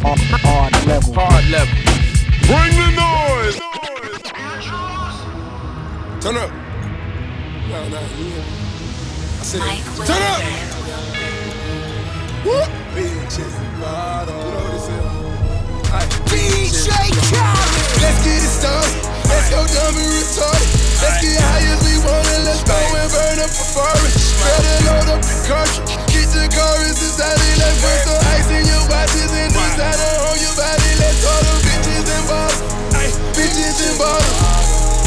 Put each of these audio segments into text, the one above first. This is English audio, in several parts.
Hard level. Hard level. Bring the noise. Turn up. No, no, yeah. I said, turn up. Said? DJ Khaled. Let's get it started. Let's go dumb and retarded. Let's get high as we want and let's go and burn up a forest. Better load up the cartridge. Get your chorus inside it. Let's put some ice in your watches and designer on your body. Let's all the bitches and bottles. Bitches and bottles.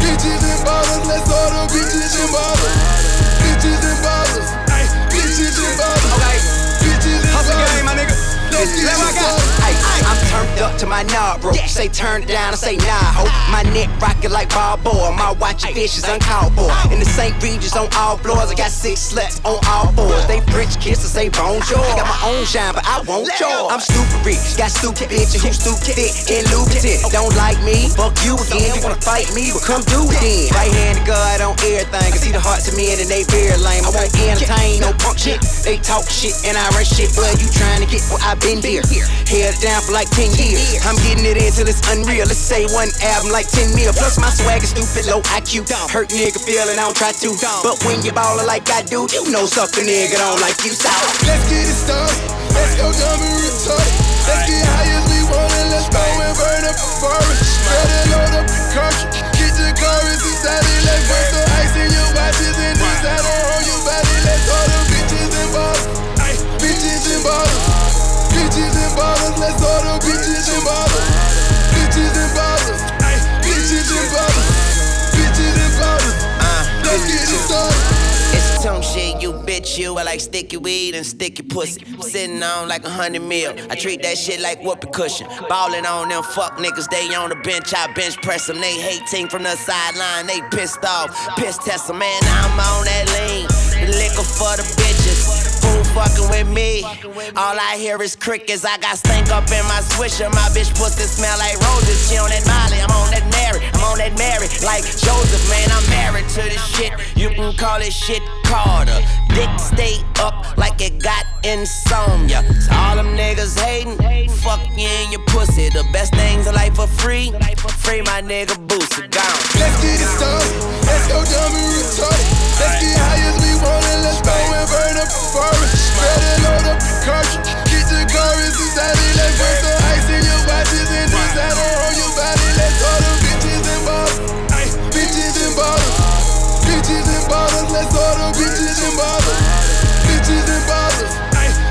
Bitches and bottles. Let's all the bitches and bottles. Bitches and nigga. Let's get Let it my guy. started. Ay, I'm turned up to my knob, bro. Say turn it down, I say nah, ho. My neck rockin' like Balboa. My watch fishes uncalled for. In the St. Regis on all floors, I got six sluts on all fours. They French kisses, say bonjour. Got my own shine, but I won't yours. I'm stupid rich, got stupid bitches who stupid thick and lubricant. Don't like me, fuck you again. You wanna fight me, well come do it then. Right hand to God on everything. Can see the hearts of men and they very lame. I won't entertain no punk shit. They talk shit and I run shit, but you trying to get what I've been here. Held down for like 10 years. I'm getting it in till it's unreal. Let's say one album like 10 mil. Plus my swag is stupid, low IQ. Hurt nigga feeling, I don't try to. But when you ballin' like I do, you know sucker nigga don't like you. So Let's get it started. Let's go dumb and retarded. Let's get high as we want and let's go and burn up a forest. Better load up the cartridge. You. I like sticky weed and sticky pussy. Sitting on like a hundred mil. I treat that shit like whoopee cushion. Ballin' on them fuck niggas, they on the bench. I bench press them. They hating from the sideline, they pissed off. Piss test them, man, I'm on that lean. Liquor for the bitches. Who fucking with me? All I hear is crickets. I got stank up in my swisher. My bitch pussy smell like roses. She on that Molly, I'm on that Mary. I'm on that Mary like Joseph, man. I'm married to this shit. You can call it shit Carter. Dick stay up like it got insomnia. So all them niggas hating, fuck you and your pussy. The best things in life for free. Free my nigga Boosie, gone. Let's get it started. Let's go dumb and retarded. Let's get high as we want and let's go and burn up a forest. Better load up the cartridge. Get your chorus inside it. Let's put some ice in your watches and designer on your body. Let's all bottles. Let's all the bitches and bottles. Bitches and bottles.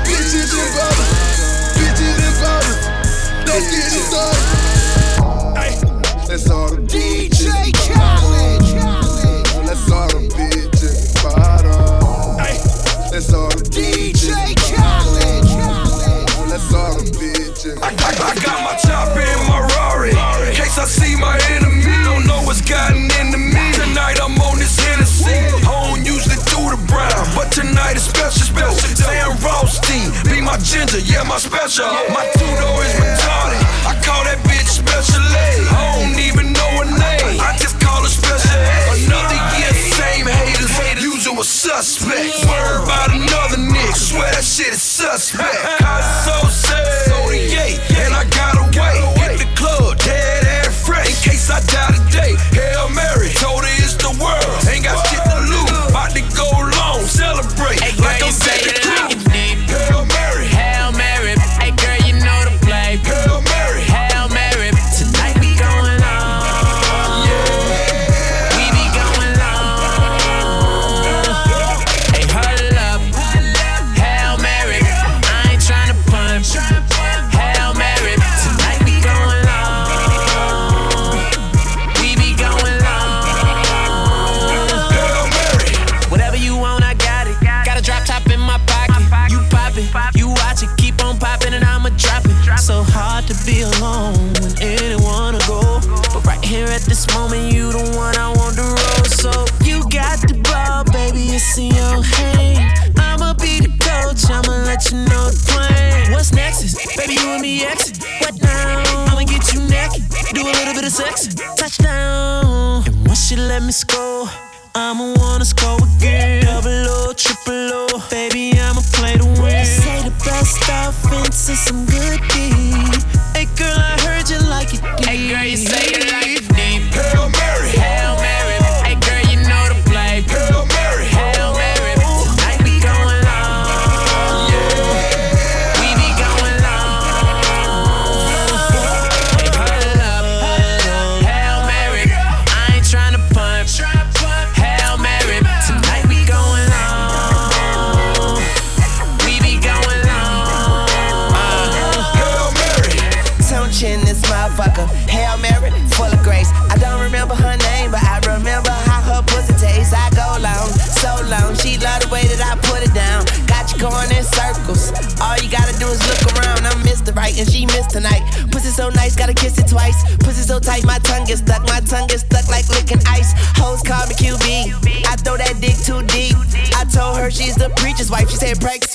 Bitches and bottles. Bitches and bottles. Let's get it started. Ay, let's all the DJ Khaled. Let's all the bitches and bottles. Ay, let's all the DJ Khaled. Let's all the bitches. I, I, I got my chopper in my Rari. In case I see my enemy, yeah, my two door is retarded. I call that bitch special ed. I don't even know her name. I just call her special ed. Another year, same haters, usual suspect. Word about another nigga, swear that shit is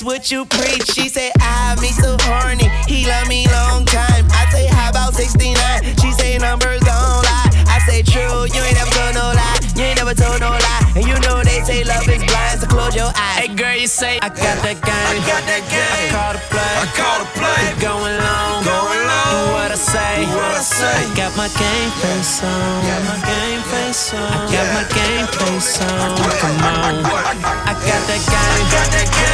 what you preach. She said, I have me so horny. He love me long time. I say, how about 69? She say, numbers don't lie. I say, true, you ain't never told no lie. You ain't never told no lie. And you know they say love is blind, so close your eyes. Hey girl, you say I got that game. I got that game. I call the play. I call the play. It's going long. Going long. Do what I say. Do what I say. I got my game face on. Got my game face on. I got my game face on. Come on. I got that game. I got that game.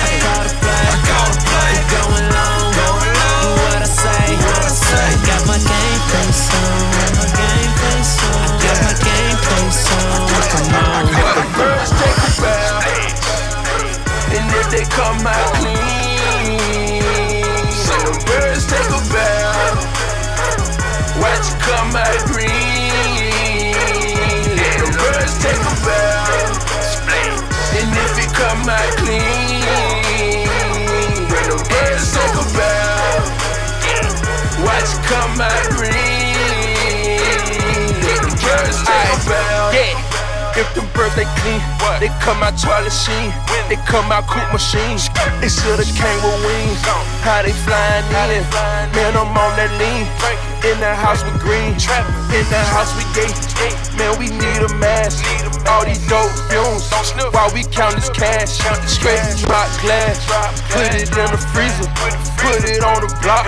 Come out clean, so the birds take a bath. Watch you come out green. The birds take a bath, and if it come out clean, when the birds take a bath, watch you come out green. The birds take a bath. Yeah. If them birds they clean, they come out Charlie Sheen. They come out coop machines. They shoulda came with wings. How they flying in? Man, I'm on that lean. In the house with green. In the house with gay. Man, we need a mask. All these dope fumes. While we count this cash. Straight drop glass. Put it in the freezer. Put it on the block.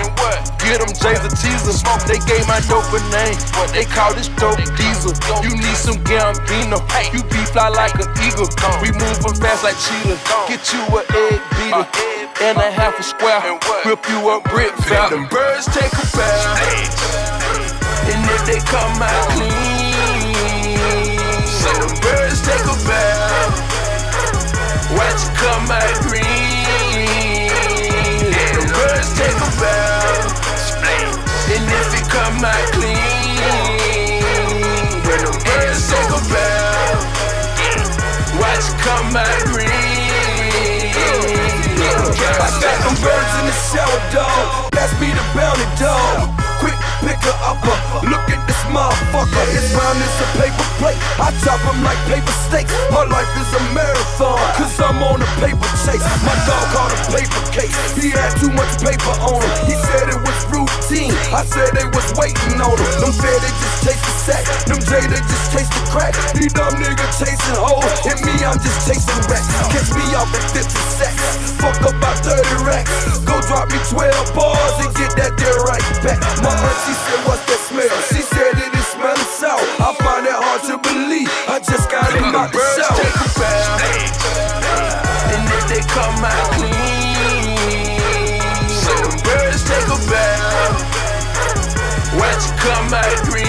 Get them J's a teaser. They gave my dope a name. They call this dope diesel. You need some Gambino. You be fly like an eagle. We move moving fast like cheetah. Get you a egg beater. And a half a square. Whip you a brick fat. them birds take a bath. And if they come out clean, so them birds take a bath. Watch you come out green. Let them birds take a bath. And if it come out clean, green. I got them birds in the shower, dog. Pass me the bounty, dog. Quick pick her upper. Uh. Look at this motherfucker. It's round as a paper plate. I chop them like paper steaks. My life is a marathon. Cause I'm on a paper chase. My dog caught a paper case. He had too much paper on him. He said it was routine. I said they was waiting on him. Them fair, they just chase the sack. Them J, they just chase the crack. These dumb niggas chasing hoes. And me, I'm just chasing racks. Catch me off at 50 sacks. Fuck up about 30 racks. Go drop me 12 bars and get that there right back. My auntie said, What's that smell? She said it is smelling sour. I find it hard to believe. I just got him out the shower. take a bath. And if they come out clean, them birds take a bath. Watch you come out green.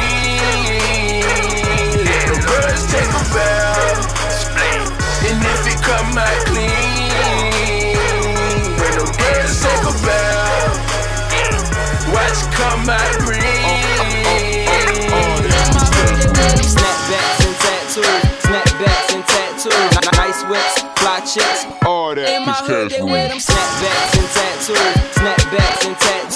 Let them birds take a bath. And if it come out clean, when them birds take a bath, watch you come out green. Snapbacks and tattoos, snapbacks and tattoos. Nice whips, fly chicks. All that In my hood, they wear them snapbacks and tattoos, snapbacks and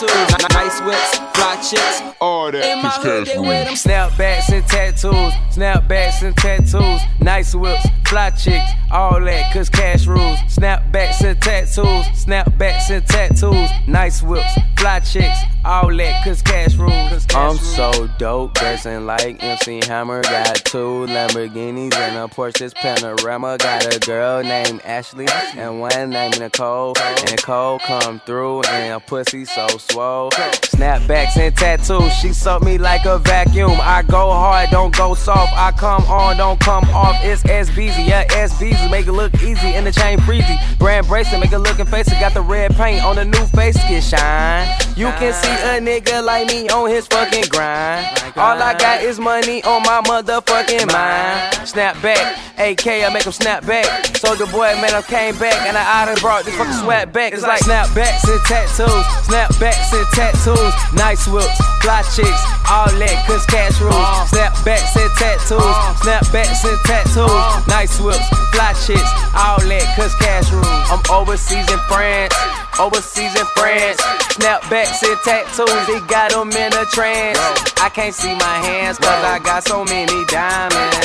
tattoos. Nice whips, fly chicks. All that In my hood, cash they wear them Snapbacks and tattoos, snapbacks and tattoos, nice whips, fly chicks, all that, cause cash rules. Snapbacks and tattoos, snapbacks and tattoos, nice whips, fly chicks, all that, cause cash rules. I'm so dope, dressing like MC Hammer. Got two Lamborghinis and a Porsche's Panamera. Got a girl named Ashley and one named Nicole. And Nicole come through and a pussy so swole. Snapbacks and tattoos, she suck me like a vacuum. I go hard, don't go soft. I come on, don't come off. It's SBZ, yeah, SBZ. Make it look easy in the chain breezy. Brand bracelet, make it looking face. It got the red paint on the new face, get shine. You can see a nigga like me on his fucking grind. All I got is money on my motherfucking mind. Snap back, AK, I make him snap back. Soldier boy, man, I came back and I done brought this fucking sweat back. It's like snap snapbacks and tattoos, Snap snapbacks and tattoos, nice whips, fly chicks, all that, cause cash rules. Snapbacks and tattoos, Snap snapbacks and tattoos, nice whips, fly chicks, all that, cause cash rules. I'm overseas in France. Overseas in France. Snapbacks and tattoos, he got them in a trance. I can't see my hands cause I got so many diamonds.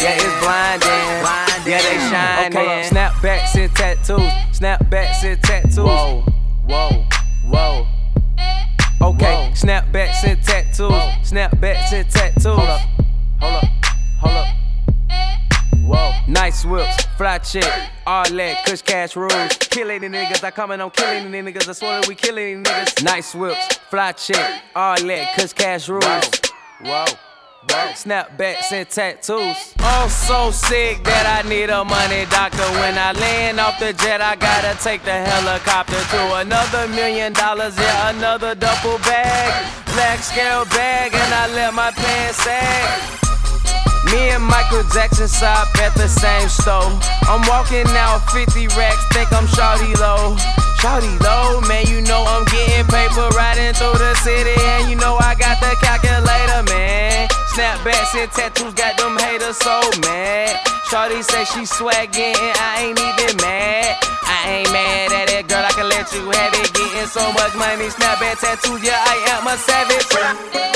Yeah, it's blinding. Yeah, they shining. Okay. Snapbacks and tattoos, snapbacks and tattoos. Whoa, whoa, whoa. Okay, snapbacks and tattoos, snapbacks and tattoos. Hold up, hold up, hold up. Whoa. Nice whips, fly chick, all that, kush cash rules. Killing the niggas, I coming on killing the niggas. I swear that we killing the niggas. Nice whips, fly chick, all that, kush cash rules. Whoa. Whoa. Snapbacks and tattoos. Oh, so sick that I need a money doctor. When I land off the jet, I gotta take the helicopter to another million dollars. Yeah, another duffel bag. Black scale bag, and I let my pants sag. Me and Michael Jackson shop at the same store. I'm walking out 50 racks, think I'm Shawty Lo. Shawty Lo, man, you know I'm getting paper riding through the city, and you know I got the calculator, man. Snapbacks and tattoos got them haters so mad. Shawty say she swaggin', I ain't even mad. I ain't mad at it, girl, I can let you have it. Getting so much money, snapback tattoos, yeah, I am a savage.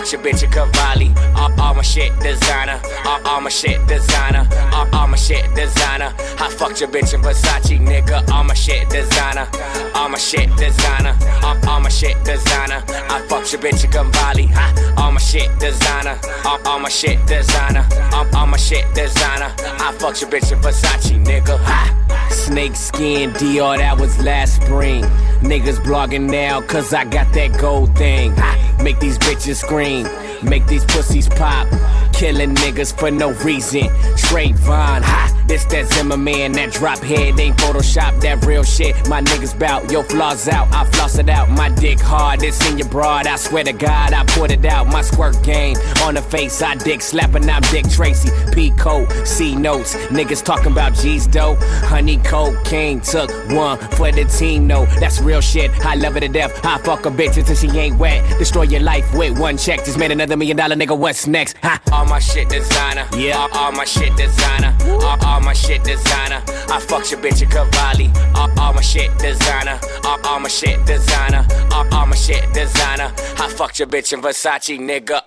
Fuck your bitch a Cavalli, all, all my shit designer, all, all my shit designer, all, all my shit designer. I fucked your bitch in Versace, nigga. All my shit designer, all my shit designer, all, all my shit designer. I fucked your bitch in Cavalli. All my shit designer, all, all my shit designer, all, all my shit designer. I fucked your bitch in Versace, nigga. Ha. Snake skin Dior, that was last spring. Niggas blogging now, cause I got that gold thing. Ha, make these bitches scream, make these pussies pop. Killing niggas for no reason. Straight Vaughn, ha. This that Zimmerman, that drop head ain't Photoshop, that real shit. My niggas bout, yo flaws out, I floss it out. My dick hard, it's in your broad. I swear to God, I put it out. My squirt game on the face, I dick slapping, I'm Dick Tracy. P code, C notes. Niggas talking about G's dough. Honey cocaine took one for the team, no. That's real shit. I love it to death. I fuck a bitch until she ain't wet. Destroy your life with one check. Just made another million dollar nigga. What's next? Ha. All my shit designer. Yeah. All, all my shit designer. All, all my shit designer. I fuck your bitch a Cavalli. All, all my shit designer. All, all my shit designer. All, all my shit designer. I fucked your bitch in Versace, nigga.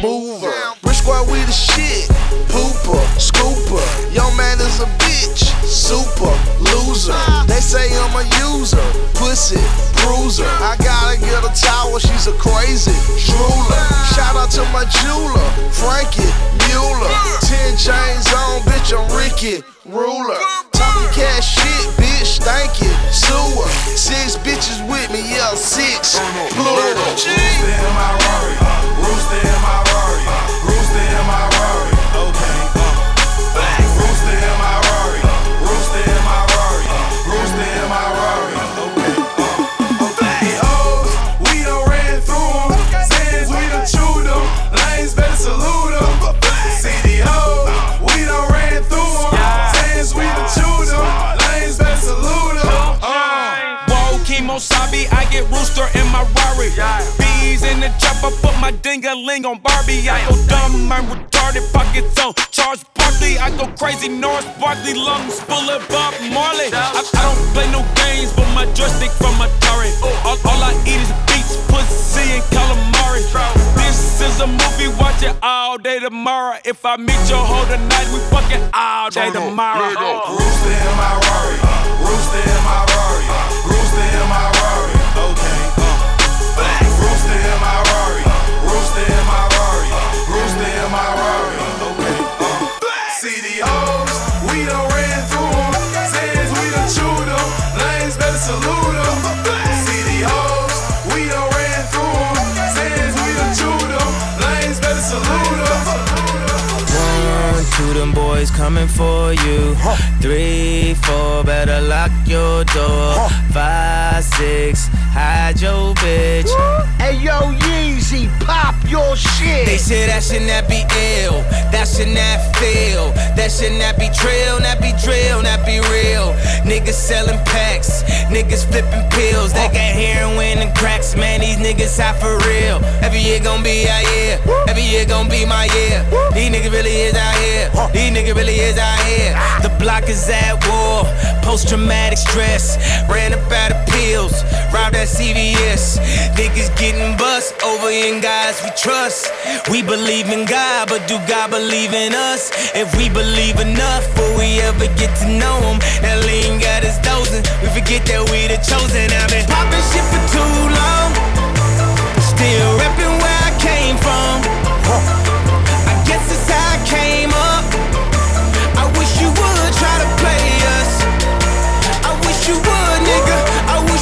Mover. Brick squad, we the shit, pooper, scooper. Your man is a bitch, super, loser. They say I'm a user, pussy, bruiser. I gotta get a towel, she's a crazy drooler. Shout out to my jeweler, Frankie Mueller. 10 chains on, bitch, I'm Ricky Ruler. Talking cash shit, bitch, thank you. Sewer, six bitches with me, yeah, six. Plural. My dingaling on Barbie. I go dumb, I'm retarded, pockets on Charles Barkley. I go crazy, Gnarls Barkley, lungs full of Bob Marley. I, I don't play no games, but my joystick from Atari. All, all I eat is beats, pussy, and calamari. This is a movie, watch it all day tomorrow. If I meet your hoe tonight, we fucking all day tomorrow. Rooster in my Rari. Rooster in my Rari. Rooster in my Rooster in my Rari. Rooster in my Rari. Okay. CDOs, we done ran through 'em. Zans, we done chewed 'em. Lanes, better salute 'em. CDOs, we done ran through 'em. Zans, we done chewed 'em. Lanes, better salute 'em. One, two, them boys coming for you. Three, four, better lock your door. Five, six, hide your bitch. Hey yo, Yeezy, pop your shit. They say that should not be ill, that should not feel, that should not be trill, not be drill, not be real. Niggas selling packs, niggas flipping pills, they got heroin and cracks, man. These niggas hot for real. Every year gon' be our year, every year gon' be my year. These niggas really is out here, these niggas really is out here. The block is at war, post traumatic stress, ran up out of pills, robbed at CVS. Niggas getting bust over in guys we trust. We believe in God, but do God believe in us? If we believe enough, will we ever get to know Him? That lean got us dozing. We forget that we the chosen. I've been popping shit for too long. Still repping where I came from.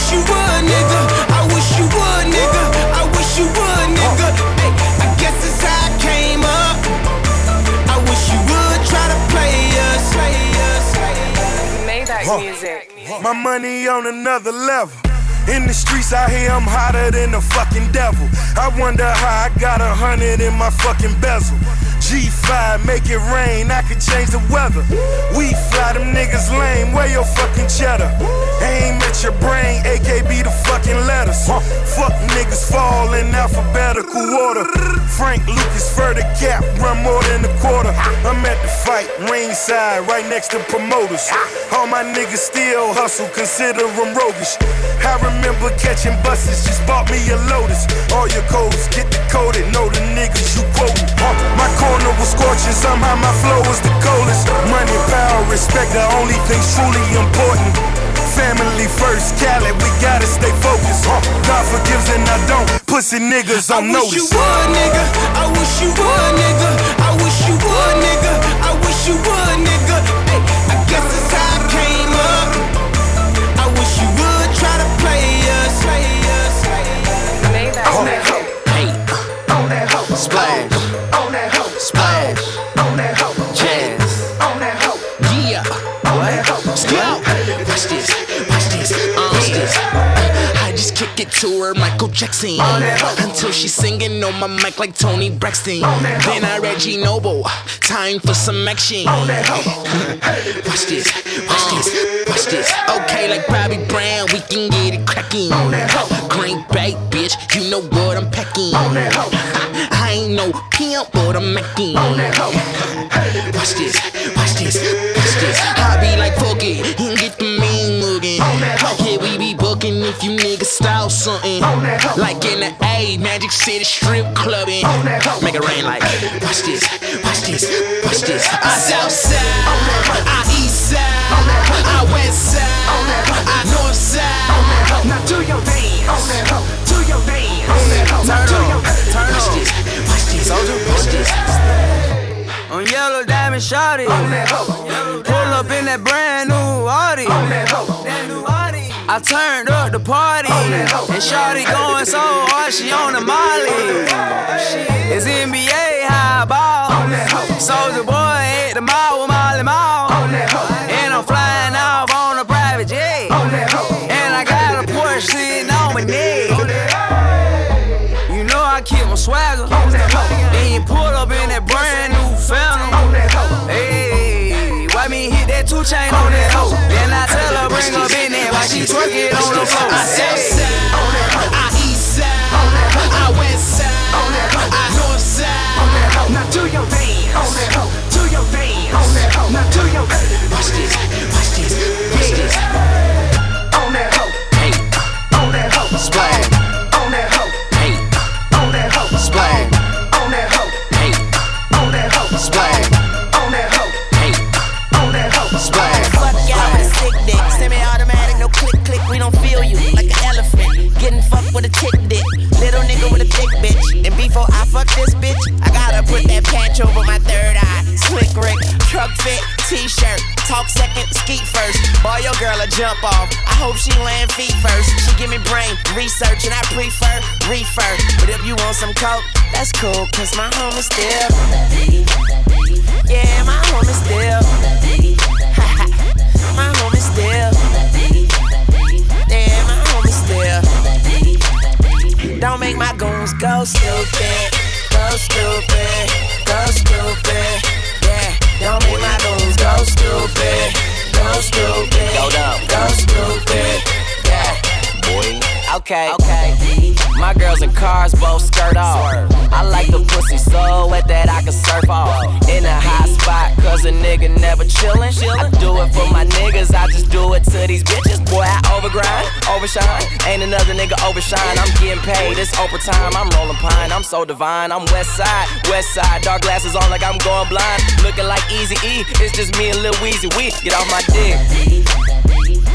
Wish you would, nigga. I wish you would, nigga. I wish you would, nigga. Hey, I guess it's how I came up. I wish you would try to play us. Play us. Maybach music. My money on another level. In the streets out here, I'm hotter than the fucking devil. I wonder how I got a hundred in my fucking bezel. G5, make it rain, I could change the weather. We fly them niggas lame, where your fucking cheddar? Aim at your brain, AKB the fucking letters. Niggas fall in alphabetical order. Frank Lucas for the cap, run more than a quarter. I'm at the fight, ringside, right next to promoters. All my niggas still hustle, consider them roguish. I remember catching buses, just bought me a Lotus. All your codes get decoded, know the niggas you quoting. My corner was scorching, somehow my flow was the coldest. Money, power, respect, the only things truly important. Family first, Cali, we gotta stay focused. God forgives and I don't. Pussy niggas on I wish notice. you would, nigga. I wish you would, nigga. I wish you would, nigga. I wish you would, nigga. Hey, I guess it's how I came up. I wish you would try to play us. Play us. Maybach On music. Hey, on that hoe. Splash. On that it to her, Michael Jackson. Until she's singing on my mic like Toni Braxton. Then I Reggie Noble. Time for some action. Watch this. Watch this. Watch this. Okay, like Bobby Brown, we can get it cracking. Green bait, bitch. You know what I'm packing. I ain't no pimp, but I'm macking. Watch this. Watch this. Watch this. I be like, fuck it. We if you niggas style something. Like in the A, Magic City strip clubbing. Make it rain like, watch this. Watch this. Watch this. I south side. I east side. I west side. I north side. Now do your dance. Do your dance. Now do your dance. Watch this. Watch this. Watch this. On yellow diamond shotty. Pull up in that brand new Audi. I turned up the party. Oh, and Shorty going so hard, she on the Molly. It's NBA high ball. Oh, Soldier boy hit the mall with Molly Mall. Oh, and I'm flying off on a private jet. And I got a Porsche sitting on my neck. You know I keep my swagger. Then you pull up in that brand new Phantom. Hey, why me hit that two chain on that hoe? Then I tell her bring her she twerk it on the floor. I south side, I east side, I west side, I north side. Now do your dance, do your dance. Now do your this, watch this, over my third eye. Slick Rick, truck fit, t-shirt. Talk second, skeet first. Boy, your girl a jump off. I hope she land feet first. She give me brain research and I prefer reefer. But if you want some coke, that's cool, cause my home is still. Yeah, my home is still. my home is still. Yeah, my home is still. Don't make my goons. Go stupid. Go stupid. Stupid. Go dumb. Go stupid. Yeah, boy. Okay, okay. My girls in cars both skirt off. I like the pussy so wet that I can surf off. In a hot spot, cause a nigga never chillin'. I do it for my niggas, I just do it to these bitches. Boy, I overgrind, overshine. Ain't another nigga overshine. I'm getting paid, it's overtime. I'm rolling pine, I'm so divine. I'm west side, west side. Dark glasses on like I'm going blind. Looking like Easy E, it's just me and Lil Weezy. We get off my dick.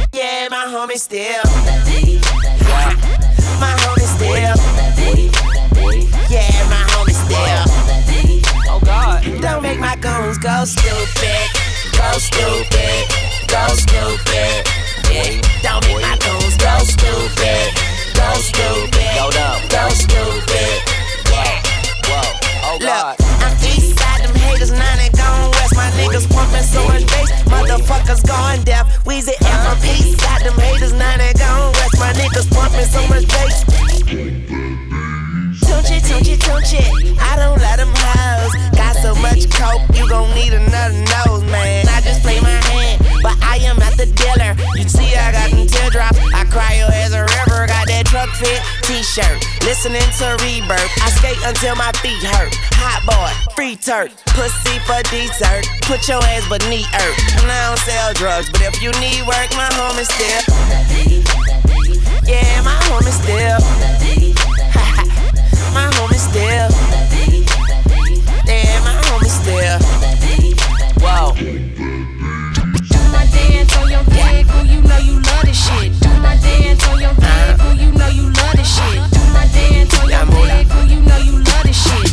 Yeah, my homie still. Homie still. Yeah, my homie still. Oh God. Don't make my goons go stupid. Go stupid. Go stupid. Yeah. Don't make my goons go stupid. Go stupid. Go stupid. Yeah. Whoa. Oh God. Look, I'm east side, them haters, gone west. My niggas pumping so much bass, motherfuckers going deaf. Weezy and from east side, them haters, nine and gone west. My niggas pumping so much bass. Tunechi, tunechi, tunechi. I don't let them hoes. Got so much coke, you gon' need another nose, man. I just play my hand, but I am not the dealer. You see, I got them teardrops. I cry your as a river. Got that truck fit t-shirt. Listening to rebirth. I skate until my feet hurt. Hot boy, free turk. Pussy for dessert. Put your ass beneath earth. And I don't sell drugs, but if you need work, my home is still. Yeah, my home is still. my home is still. Yeah, my home is still. Whoa. Do my dance on your dick, ooh, you know you love this shit. Do my dance on your dick, ooh, you know you love this shit. Do my dance on your dick, ooh, you know you love this shit.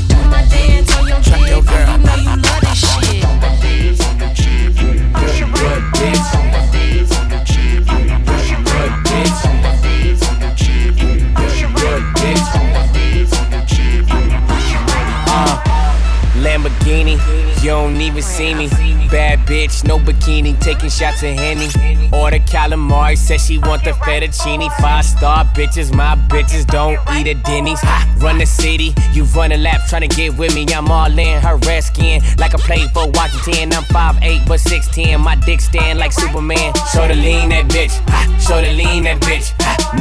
You don't even see me. Bad bitch, no bikini, taking shots of Henny. Order calamari, says she want the fettuccine. Five star bitches, my bitches don't eat at Denny's. Run the city, you run a lap trying to get with me. I'm all in her red skin, like I played for Washington. I'm 5'8 but 6'10, my dick stand like Superman. Show the lean that bitch, show the lean that bitch.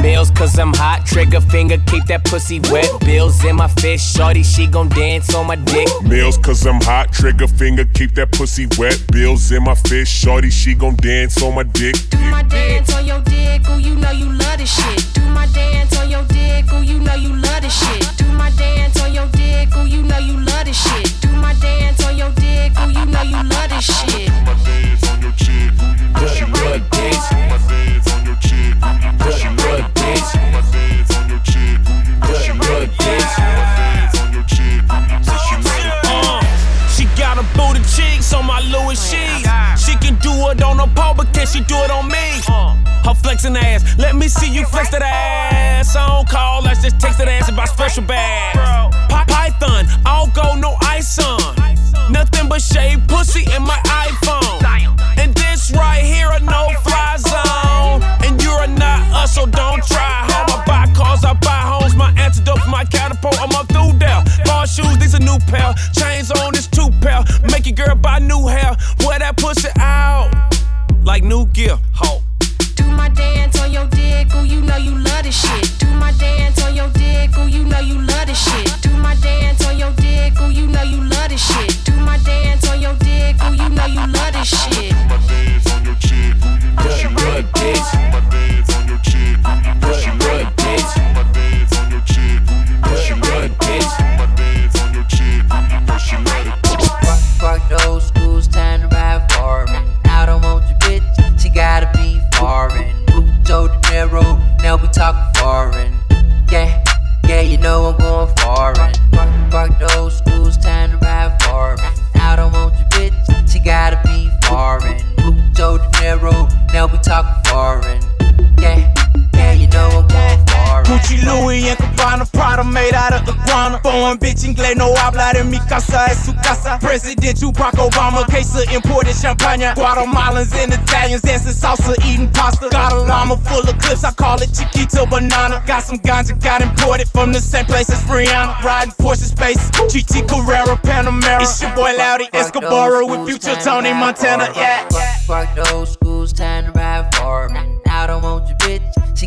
Meals cause I'm hot, trigger finger, keep that pussy wet. Bills in my fist, shorty, she gon' dance on my dick. Meals cause I'm hot, trigger finger, keep that pussy wet. Bills in my fist, shorty, she gon' dance on my dick. Do my dance on your dick, ooh, you know you love this shit. Do my dance on your dick, ooh, you know you love this shit. Do my dance on your dick, ooh, you know you love this shit. Do my dance on your dick, ooh, you know you love this shit. It on a pole, but can she do it on me? Her flexing ass, let me see you flex that ass. I don't call, let's just text that ass about special bags. Py- Python, all go no ice on. Nothing but shade pussy in my iPhone. And this right here a no fly zone. And you're not us, so don't try. How I buy cars, I buy homes. My antidote my catapult, I'm up through there. Ball shoes, these a new pair. Chains on, this two pair. Make your girl buy new hair. Wear that pussy out like new gear. Ho. Do my dance on your dick, ooh, you know you love this shit. Do my dance on your dick, ooh, you know you love this shit. Do my dance on your dick, ooh, you know you love this shit. Do my dance on your dick, ooh, you know you love this shit. Dinero, now we talk foreign. Yeah, yeah, you know I'm going foreign. Fuck those schools, time to ride foreign. I don't want your bitch, she gotta be foreign. Mucho dinero, now we talk foreign. Made out of iguana. Foreign bitch inglés no habla de mi casa, es su casa. Presidential Barack Obama, case of imported champagne. Guatemalans and Italians dancing salsa, eating pasta. Got a llama full of clips, I call it Chiquito Banana. Got some ganja, got imported from the same place as Rihanna. Riding Porsche Space, GT Carrera, Panamera. It's your boy Loudy Escobar with future Tony Montana. Yeah. Fuck those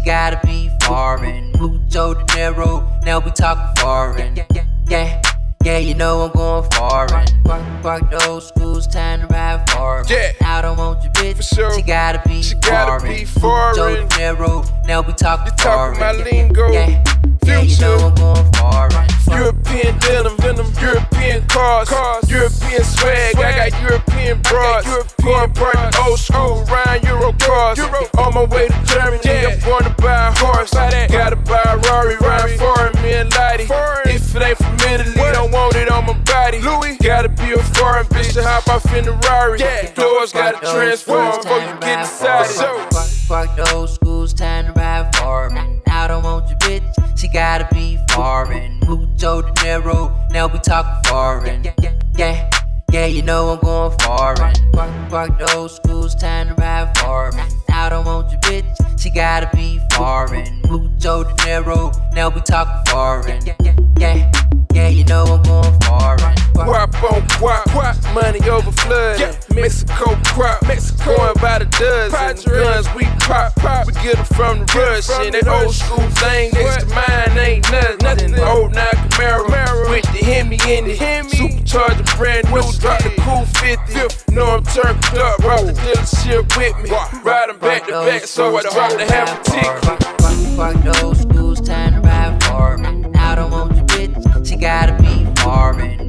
gotta be foreign. Mucho dinero, now we talking foreign. Yeah, yeah, yeah, yeah, you know I'm going foreign. Fuck, fuck those schools, time to ride foreign. Yeah. I don't want your bitch, For sure. she gotta be She gotta foreign. be foreign. Mucho dinero, now we talking talking foreign. my lingo. Yeah, yeah, you know I'm going foreign. European denim, venom, European cars, cars. European swag. I got European broads, European party, old school, Ryan Euro cars. On my way to Germany, I'm going to buy a horse. Gotta buy a Rari, Ryan foreign, me and Lottie. If it ain't from Italy, we don't want it on my body. Louis, gotta be a foreign bitch to hop off in the Rari. The doors gotta transform before you get inside it. Fuck, fuck those schools, time to ride foreign. I don't want your bitch, she gotta be foreign. Mucho dinero, now we talk foreign. Yeah, yeah, yeah, yeah, you know I'm going foreign. Fuck, fuck those schools, time to ride foreign. I don't want your bitch, she gotta be foreign. Mucho dinero, now we talking foreign. Yeah, yeah, yeah, yeah, you know I'm going foreign. Guap on guap, guap, money over flood. Yeah. Mexico crop, Mexico going by the dozen. Guns we pop, pop, we get them from the rush. And that old school thing next to mine ain't nothing. nothing. Old now Camaro, with the Hemi in it. Supercharger brand new, drop the cool 50. Know I'm turned up, rock the dealership with me. Riding back to back, so I drop the half a ticket. Fuck fuck those schools, time to ride foreign. I don't want your bitch, she gotta be foreign.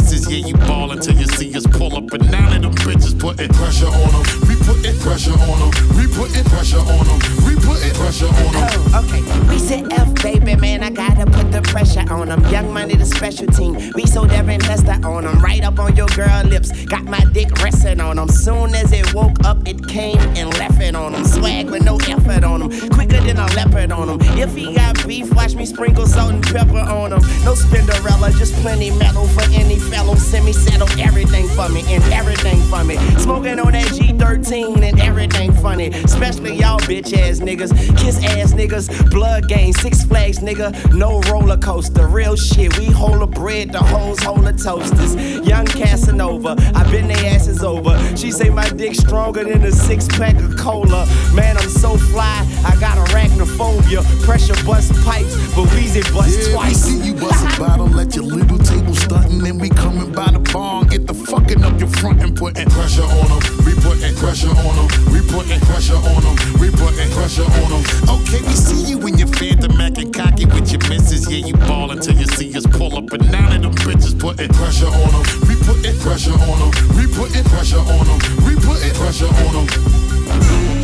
Misses. Yeah, you ball until you see us pull up and nine of them bitches putting pressure on them. We putting pressure on them. We putting pressure on them. We putting pressure on them. Oh, okay. We said F, baby, man, I gotta put the pressure on them. Young money, the special team. We so Devin Hester on them. Right up on your girl lips. Got my dick resting on them. Soon as it woke up, it came and left it on them. Swag with no effort on them. Quicker than a leopard on them. If he got beef, watch me sprinkle salt and pepper on them. No Spinderella, just plenty metal for any fellow. Semi settle everything for me and everything for me. Smoking on that G13 and everything funny. Especially y'all bitch ass niggas. Kiss ass niggas. Blood game, Six Flags nigga. No roller coaster. Real shit. We hold a bread, the hoes hold a toasters. Young Casanova. I been their asses over. She say my dick stronger than a six pack of cola. Man, I'm so fly. I got arachnophobia. Pressure bust pipes, but Weezy bust Yeah, we twice. see you bust a bottle at your little table stunting, and we coming by the bar get the fucking up your front and putting pressure on them. We putting pressure on them. We putting pressure on them. We putting pressure on them. Okay, we see you when you're phantom acting cocky with your misses. Yeah, you ball until you see us pull up and nine of them bitches putting pressure on them. We putting pressure on them. We putting pressure on them. We putting pressure on them.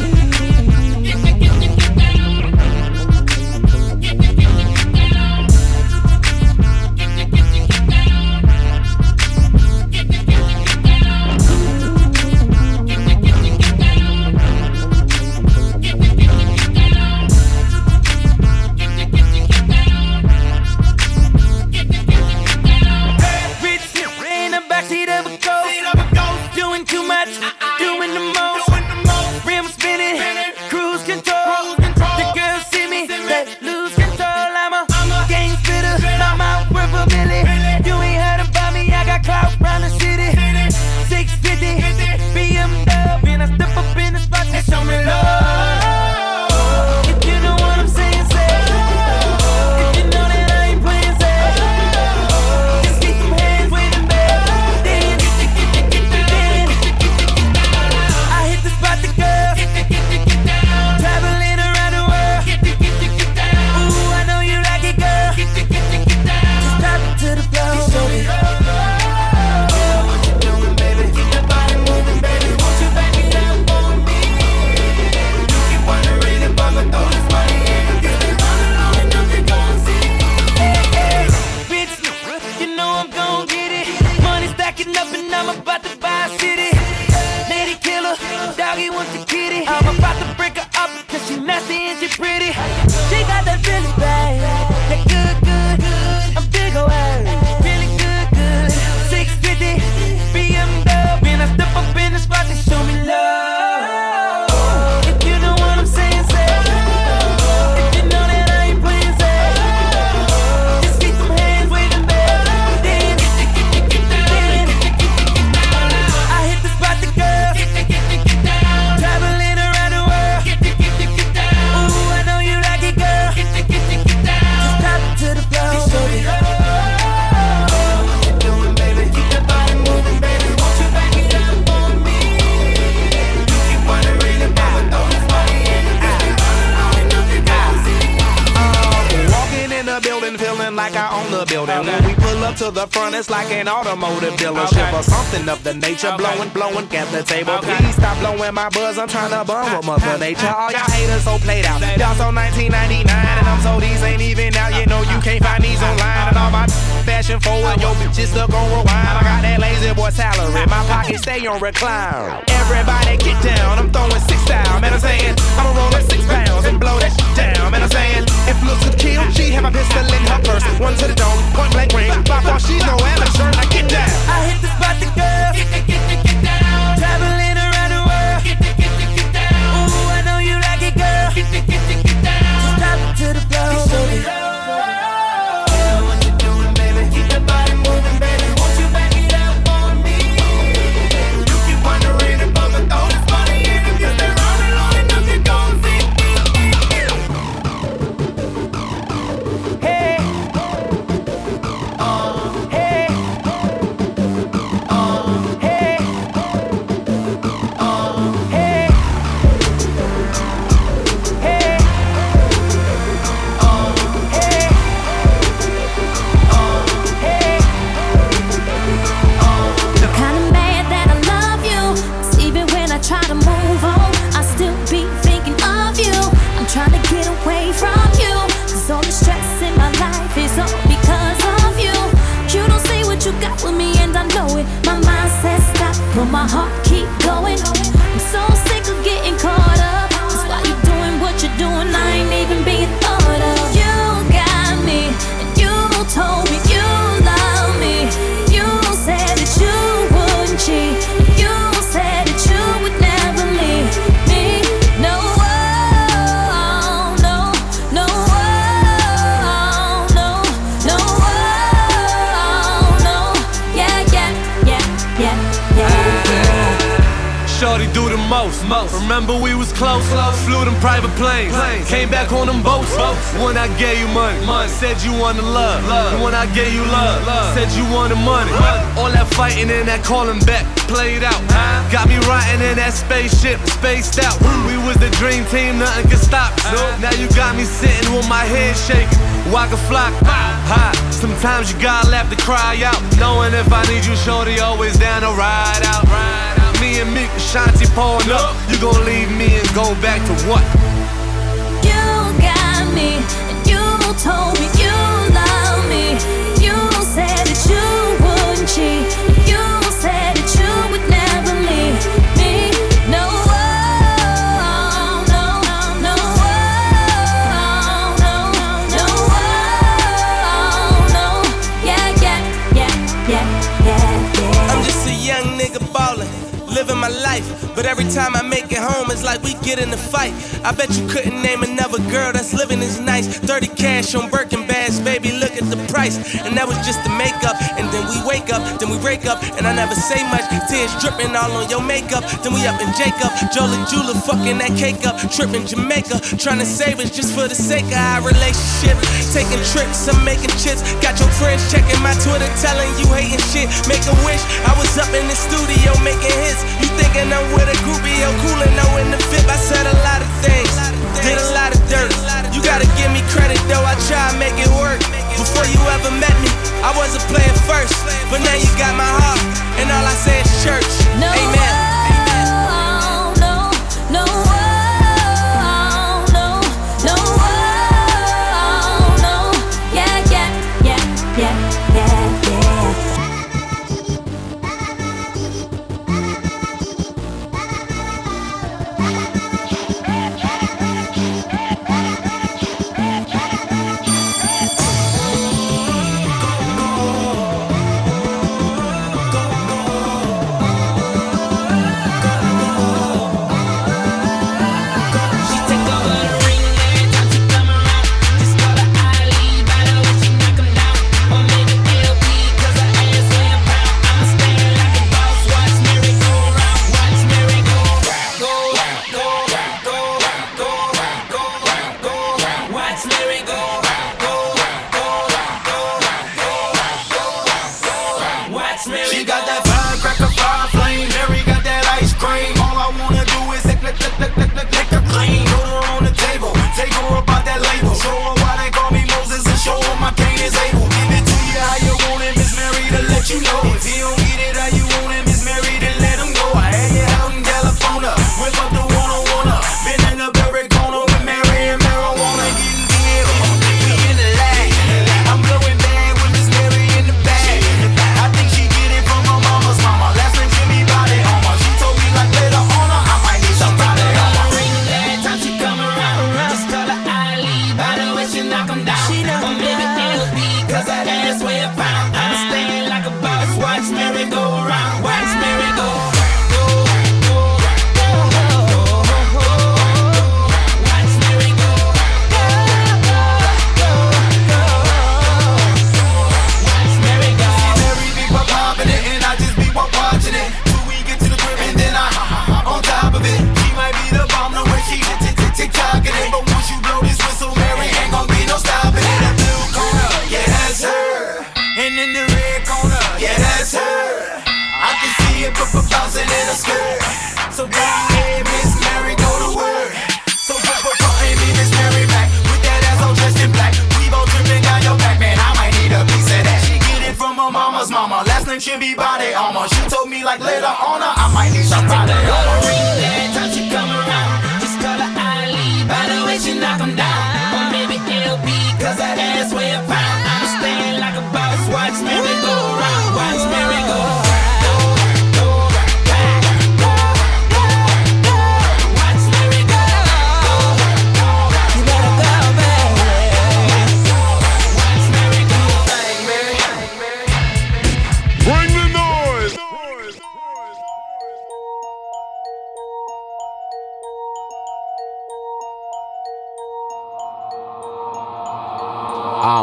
To the front, it's like an automotive dealership or something of the nature. Blowing, blowing, at the table. Please stop blowing my buzz. I'm trying to bum with Mother Nature. All y'all haters so played out. Y'all so 1999, and I'm so these ain't even out. You know you can't find these online. And all my fashion forward, yo bitches stuck on rewind. I got that lazy boy salary. My pocket stay on recline. Everybody get down. I'm throwing six down. Man, I'm saying I'ma roll up six pounds and blow that shit down. Man, I'm saying if looks could kill, she'd have a pistol in her purse. One to the dome, point blank range. She's no amateur. Get down. I hit the spot, the girl. Traveling around the world. Ooh, I know you like it, girl. Just it to the 나서 Remember we was close, flew them private planes. Came back on them boats. When I gave you money, said you wanted love. And when I gave you love, said you wanted money. All that fighting and that calling back, played out. Got me riding in that spaceship, spaced out. We was the dream team, nothing could stop. Now you got me sitting with my head shaking. Waka flock, high. Sometimes you gotta laugh to cry out. Knowing if I need you, shorty, always down to ride out. Me and Meek Shanti pulling up. You gon' leave me and go back to what? You got me, and you told me you love me. But every time I make it home, it's like we get in a fight. I bet you couldn't name another girl that's living as nice. 30 cash on Birkin bags, baby, look at the price. And that was just the makeup. And then we wake up, then we break up, and I never say much. Tears dripping all on your makeup. Then we up in Jacob, Jolie Jula fucking that cake up. Tripping Jamaica, trying to save us just for the sake of our relationship. Taking trips, I'm making chips. Got your friends checking my Twitter, telling you hating shit. Make a wish. I was up in the studio making hits. You thinking I'm with a groupie, yo, coolin', no in the VIP. I said a lot of things, did a lot of dirt. You gotta give me credit though, I try to make it work. Before you ever met me, I wasn't playing first, but now you got my heart, and all I say is church. Amen.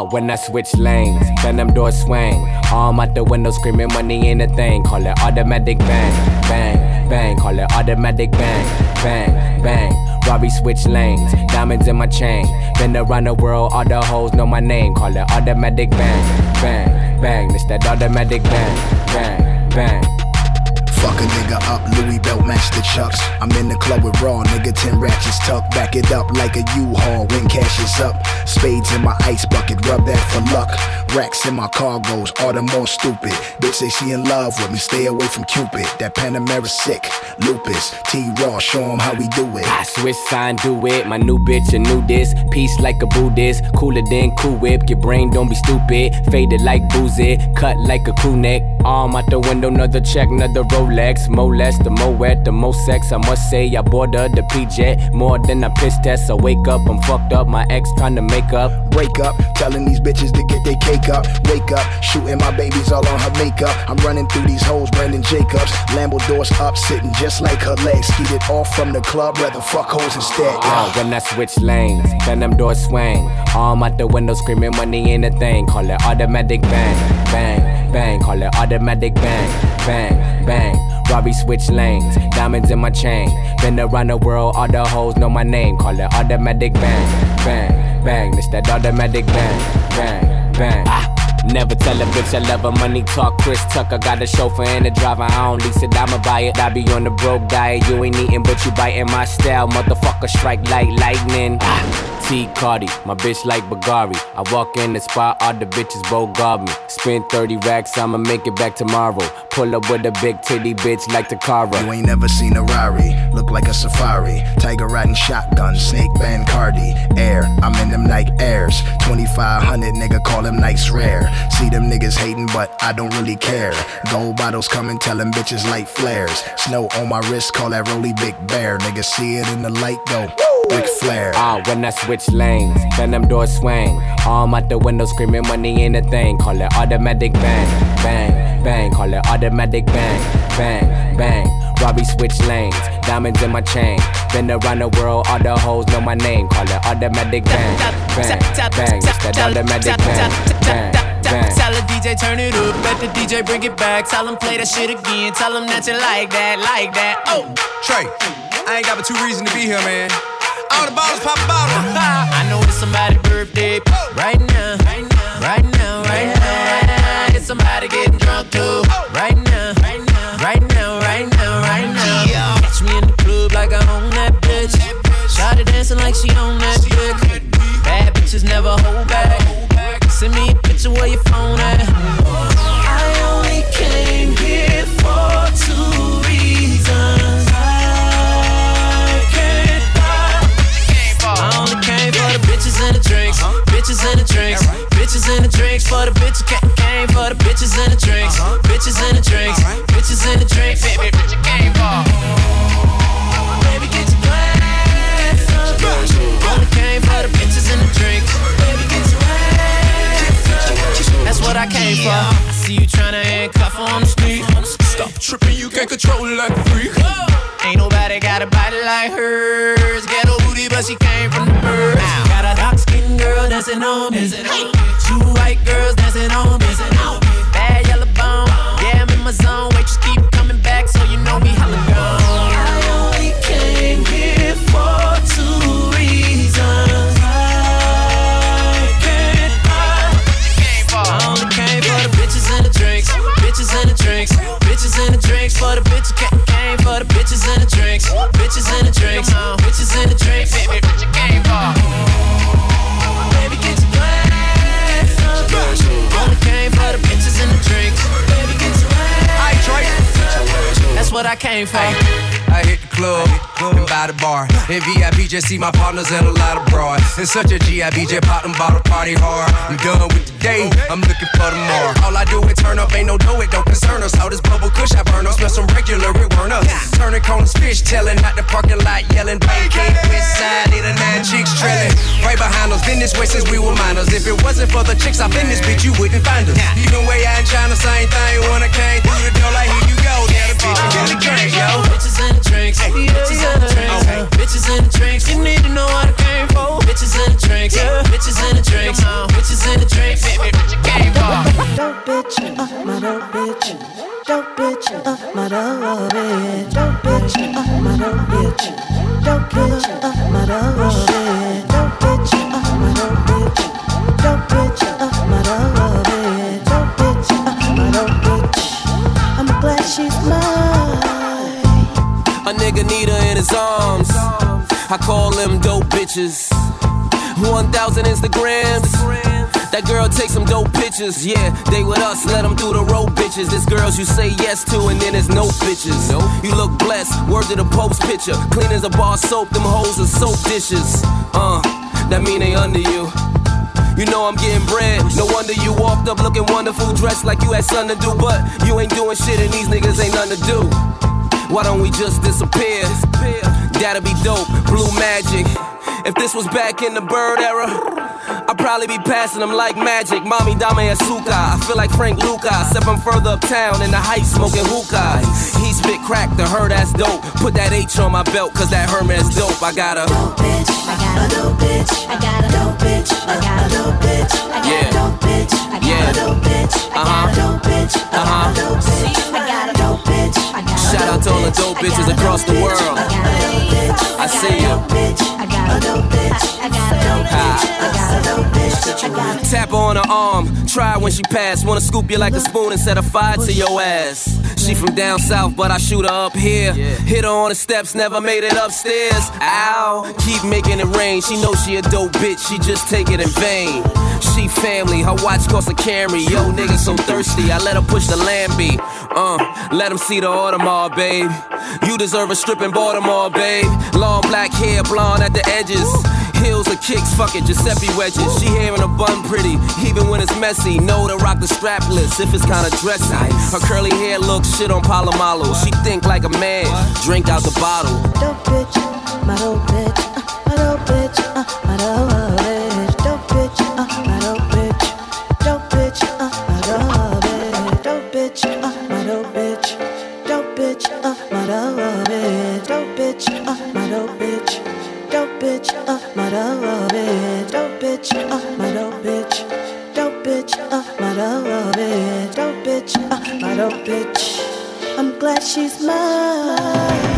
Ah, when I switch lanes, then them doors swing. Arm out the window screaming money ain't a thing. Call it automatic bang, bang. bang. Call it automatic bang, bang, bang. Robbie switch lanes, diamonds in my chain. Been around the world, all the hoes know my name. Call it automatic bang, bang, bang. It's that automatic bang, bang, bang. Fuck a nigga up, Louis belt match the chucks. I'm in the club with raw, nigga, 10 ratchets tuck. Back it up like a U-Haul when cash is up. Spades in my ice bucket, rub that for luck. Racks in my cargoes, all the more stupid. Bitch say she in love with me, stay away from Cupid. That Panamera sick, lupus. T-Raw, show 'em how we do it. I switch sign, do it. My new bitch, a new this. Peace like a Buddhist. Cooler than Cool Whip. Your brain don't be stupid. Faded like boozy. Cut like a crew neck. Arm out the window, another check, another Rolex. More less, the more wet, the more sex. I must say, I bought her the PJ. More than a piss test. I wake up, I'm fucked up. My ex trying to make up. Break up, telling these bitches to get their cake up. Wake up, shooting my babies all on her makeup. I'm running through these hoes, Brandon Jacobs. Lambo doors up, sitting just like her legs. Skeeted off from the club, rather fuck hoes instead. Ah, when I switch lanes, then them doors swing. Arm out the window, screaming money ain't a thing. Call it automatic bang, bang, bang. Call it automatic bang, bang, bang. Robbie switch lanes, diamonds in my chain. Been around the world, all the hoes know my name. Call it automatic bang, bang, bang. It's that automatic bang, bang, bang. Ah. Never tell a bitch I love her. Money talk, Chris Tucker. Got a chauffeur and a driver. I don't lease it, I'ma buy it. I be on the broke diet. You ain't eating, but you biting my style. Motherfucker, strike like lightning. Ah. T Cardi, my bitch like Bagari. I walk in the spot, all the bitches both guard me. Spend 30 racks, I'ma make it back tomorrow. Pull up with a big titty bitch like Takara. You ain't never seen a Rari, look like a safari. Tiger riding shotgun, snake band Cardi. Air, I'm in them Nike Airs. 2500 nigga call them nice rare. See them niggas hating, but I don't really care. Gold bottles coming, tell them bitches light flares. Snow on my wrist, call that Rolly Big Bear. Nigga see it in the light, go. Ric Flair. Ah, when I switch lanes, then them doors swing. Arm out the window, screaming money ain't a thing. Call it automatic bang, bang, bang. Call it automatic bang, bang, bang. Robbie switch lanes, diamonds in my chain. Been around the world, all the hoes know my name. Call it automatic bang, bang, bang. It's that automatic bang, bang. Tell the DJ turn it up, let the DJ bring it back. Tell him play that shit again. Tell him that you like that, like that. Oh, Trey, I ain't got but two reasons to be here, man. All the bottles pop a bottle. I know it's somebody's birthday right now, right now, right now, right now. It's somebody getting drunk too right now, right now, right now, right now, right now. Catch me in the club like I own that bitch. Shawty dancing like she own that dick. Bad bitches never hold back. Send me a picture where your phone at. Just see my partners and a lot abroad. broad. It's such a GIB, just pop them bottle party hard. I'm done with the day, I'm looking for tomorrow. All I do is turn up, ain't no dough, it don't concern us. All this bubble kush I burn up, smell some regular, it weren't us. Turning corners, fish telling, out the parking lot yelling. Pancake, west side, need a nine chicks trailing. Right behind us, been this way since we were minors. If it wasn't for the chicks up been this bitch, you wouldn't find us. Even way bitches. 1,000 Instagrams. That girl takes some dope pictures. Yeah, they with us, let them do the road bitches. This girls you say yes to, and then there's no bitches. You look blessed, word to the post picture. Clean as a bar soap, them hoes are soap dishes. Uh, that mean they under you. You know I'm getting bread. No wonder you walked up looking wonderful, dressed like you had something to do. But you ain't doing shit, and these niggas ain't nothing to do. Why don't we just disappear? That'd be dope, blue magic. If this was back in the bird era, I'd probably be passing them like magic. Mommy Dame Asuka. I feel like Frank Luca. Step him further uptown in the heights smoking hookah. He spit crack, the her that's dope. Put that H on my belt, cause that Hermes dope. I got a dope bitch. I got a dope bitch. I got a dope bitch. I got a dope bitch. I got Yeah. a dope bitch. I got Yeah. a dope bitch. I got a dope bitch. I got a dope bitch. I got a dope bitch. I got a Shout out to all the dope bitches across the world. I see you. Got a bitch. I got a bitch. I got a bitch. Tap on her arm, try when she pass. Wanna scoop you like a spoon and set a fire to your ass. She from down south, but I shoot her up here. Hit her on the steps, never made it upstairs. Ow, keep making it rain. She knows she a dope bitch, she just take it in vain. She family, her watch cost a Camry. Yo, nigga so thirsty, I let her push the Lambie. Uh, let him see the Audemars, babe. You deserve a strip in Baltimore, babe. Long black hair, blonde at the edges. Heels or kicks, fuck it, Giuseppe wedges. She hair in a bun pretty, even when it's messy. Know to rock the strapless if it's kinda dressy. Her curly hair looks shit on Polamalu. She think like a man, drink out the bottle. dope bitch. My dope bitch. Uh, my dope bitch. Uh, my dope I'm glad she's mine.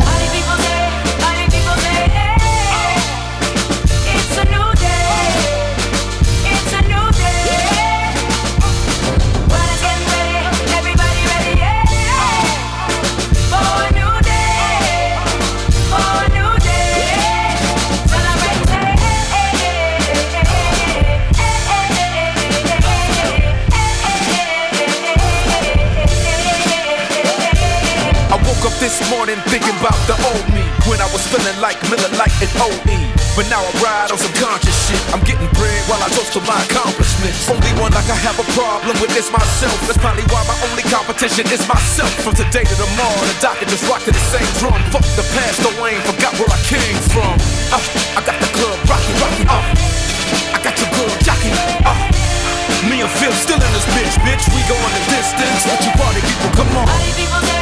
Morning thinking about the old me when I was feeling like Miller Lite and OE. But now I ride on some conscious shit. I'm getting bread while I toast to my accomplishments. Only one like I have a problem with is myself. That's probably why my only competition is myself. From today to tomorrow, the doctor just rock to the same drum. Fuck the past, though I ain't forgot where I came from. Uh, I got the club rocking, rocking. Uh, I got your girl jockey. Uh, me and Phil still in this bitch, bitch. We going the distance. What you party people? Come on.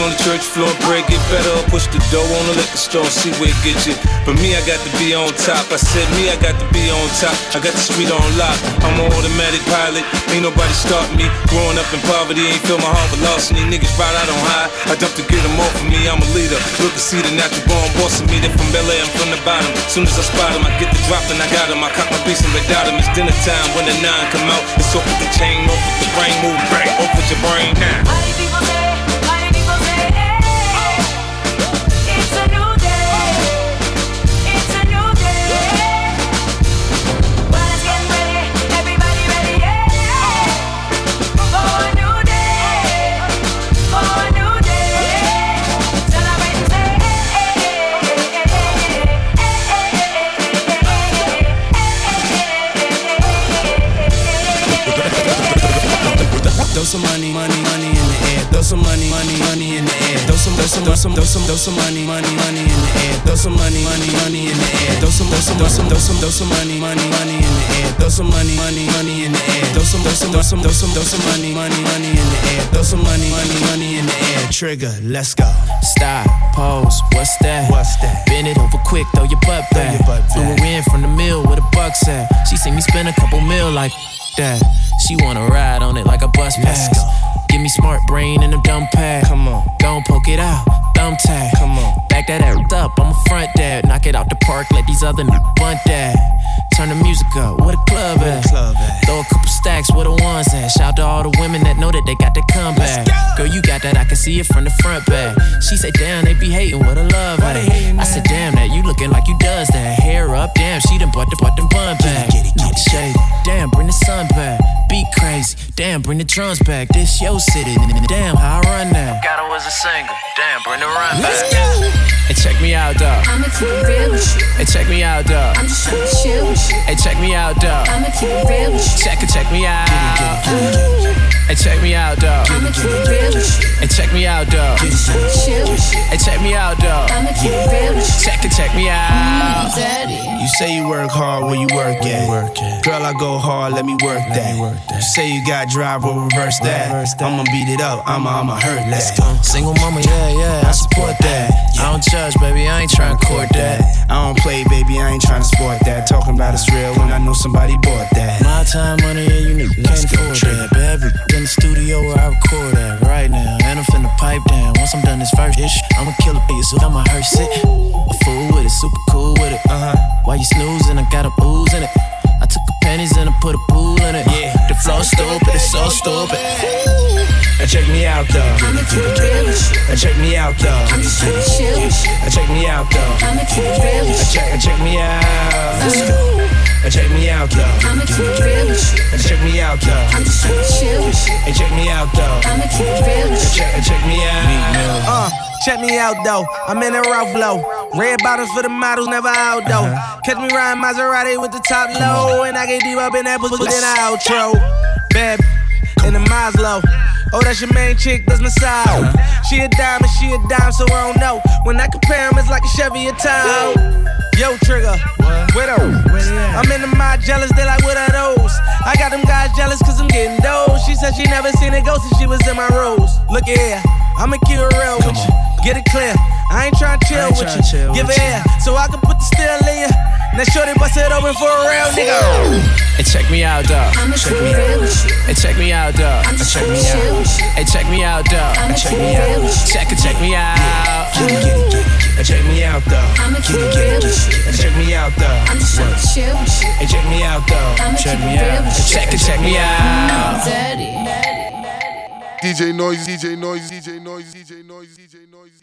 On the church floor, pray, get better, push the door on the liquor store, see where it gets you. But me, I got to be on top. I said me, I got to be on top. I got the street on lock. I'm an automatic pilot. Ain't nobody start me. Growing up in poverty, ain't feel my heart with loss. And these niggas ride out on high. I dump to get them off of me. I'm a leader. Look to see the natural born boss of me. They from LA, I'm from the bottom. Soon as I spot them, I get the drop and I got them. I cock my piece and without them. It's dinner time when the nine come out. It's off with the chain, off with the brain, move bang, off with your brain now. Throw some money, money, money in the air. some, throw some, throw some, throw some money, money, money in the air. Throw some money, money, money in the air. Throw some, throw some, throw some, throw some, throw some money, money, money in the air. Throw some money, money, money in the air. Throw some, throw some, throw some, throw some, throw some money, money, money in the air. Throw some money, money, money in the air. Trigger, let's go. Stop, pose, what's that? What's that? Bend it over quick, throw your butt back. your butt back. her in from the mill with a bucks at. She seen me spend a couple mil like that. She wanna ride on it like a bus pass. Give me smart brain and a dumb pad. Come on. Don't poke it out, thumb tag. Come on. Back that ass up, I'm a front dad. Knock it out the park, let these other n- bunt that. Turn the music up, where the club at? Club at. Throw a couple stacks where the ones at. Shout to all the women that know that they got the comeback. Girl, you got that, I can see it from the front back. She say, damn, they be hating what a love at. I said, damn, that you looking like you does that. Hair up, damn, she done bought the, bought them bun back. Get it, get it, Not shade, damn, bring the sun back. Be crazy, damn, bring the drums back. This your city, damn, how I run that. Got her as a single, damn, bring the run back. Hey, check me out, dog. I'ma keep it real with you. Hey, check me out, dog. I'm just tryna chill with you. Hey, check me out, dog. I'ma keep it real with you. Check it, check me out. Hey, check me out, dog. I'ma keep it real with you. Hey, check me out, dog. I'm just tryna chill with you. Hey, check me out, dog. I'ma keep it real with you. Check it, check me out. Mm, daddy. You say you work hard where you work at. Girl, I go hard, let me work that. You say you got drive, well reverse that. I'ma beat it up, I'ma, I'ma hurt that. Single mama, yeah, yeah, I support that. I don't judge, baby, I ain't tryna court that. I don't play, baby, I ain't tryna sport that. Talking about it's real when I know somebody bought that. My time, money, yeah, you Let's can't afford that. Baby, in the studio where I record at right now. And I'm finna pipe down. Once I'm done this first ish, I'ma kill a beat, so I'ma hearse it. A fool with it, super cool with it. Uh huh. While you snoozing, I got a booze in it. I took the pennies and I put a pool check me out though. I'ma keep it real with you. Check me out though. I'm just tryna chill with you. Check me out though. I'ma keep it real with you. check, now check me out. Let's go. Now check me out though. I'ma keep it real with you. Check me out though. I'm just tryna chill with you. Hey, check me out though. I'ma keep it real with you. Check, check me out. Uh, check me out though. I'm in a rough blow. Red bottoms for the models, never out though. Catch me riding Maserati with the top low, and I get deep up in that pussy in the outro. Bad in the Maslow. Oh, that's your main chick, that's my side. She a dime and she a dime, so I don't know. When I compare 'em, it's like a Chevy or Tahoe. Yo, Trigger, those? I'm in the mind jealous, they like, what are those? I got them guys jealous cause I'm getting those. She said she never seen a ghost since she was in my rose. Look at here, I'ma keep it real with you. Get it clear, I ain't tryna chill with you. chill Give it air so I can put the steel in you. Now shorty bust it open for a real nigga. Hey, check me out, dog. I'ma keep it real with you. Hey, check me out, dog. I'm just check me out. chill. Hey, check me out, dog. I'ma check keep me out. real with you. Check it, check me out. Get it, get it, get it. Check me out though. I'ma keep it real with you. Now check me out though. I'm just tryna chill with you. Hey, check me out though. Check keep me out. Check it, check me out. Daddy. DJ Noise, DJ Noise, DJ Noise, DJ Noise, DJ Noise.